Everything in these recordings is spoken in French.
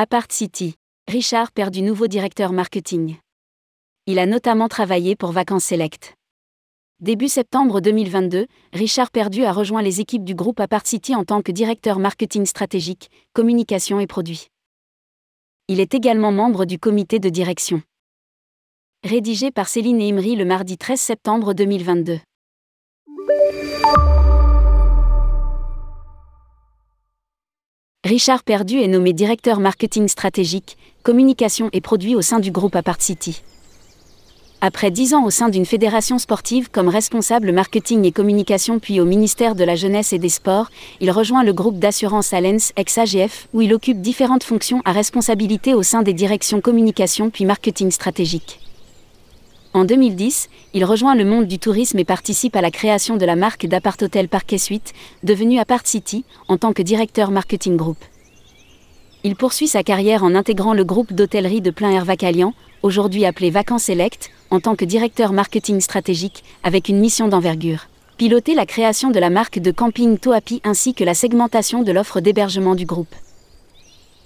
Apart City. Richard perd du nouveau directeur marketing. Il a notamment travaillé pour Vacances Select. Début septembre 2022, Richard Perdu a rejoint les équipes du groupe Apart City en tant que directeur marketing stratégique, communication et produits. Il est également membre du comité de direction. Rédigé par Céline Imri le mardi 13 septembre 2022. Richard Perdu est nommé directeur marketing stratégique, communication et produits au sein du groupe Apart City. Après dix ans au sein d'une fédération sportive comme responsable marketing et communication puis au ministère de la Jeunesse et des Sports, il rejoint le groupe d'assurance Alens ex-AGF où il occupe différentes fonctions à responsabilité au sein des directions communication puis marketing stratégique. En 2010, il rejoint le monde du tourisme et participe à la création de la marque d'Apart Hotel Parquet Suite, devenue Apart City, en tant que directeur marketing group. Il poursuit sa carrière en intégrant le groupe d'hôtellerie de plein air Vacalian, aujourd'hui appelé Vacances Select, en tant que directeur marketing stratégique, avec une mission d'envergure. Piloter la création de la marque de camping Toapi ainsi que la segmentation de l'offre d'hébergement du groupe.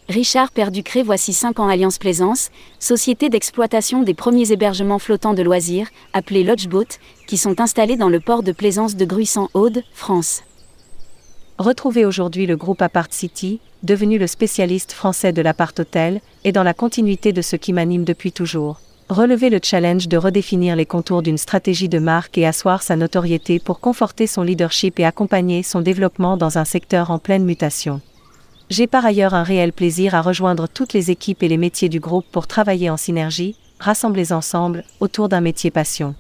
Richard Perdu crée voici 5 ans Alliance Plaisance, société d'exploitation des premiers hébergements flottants de loisirs, appelés Lodgeboat, qui sont installés dans le port de Plaisance de Gruissant-Aude, France. Retrouvez aujourd'hui le groupe Apart City, devenu le spécialiste français de l'appart hôtel, et dans la continuité de ce qui m'anime depuis toujours. Relever le challenge de redéfinir les contours d'une stratégie de marque et asseoir sa notoriété pour conforter son leadership et accompagner son développement dans un secteur en pleine mutation. J'ai par ailleurs un réel plaisir à rejoindre toutes les équipes et les métiers du groupe pour travailler en synergie, rassemblés ensemble, autour d'un métier passion.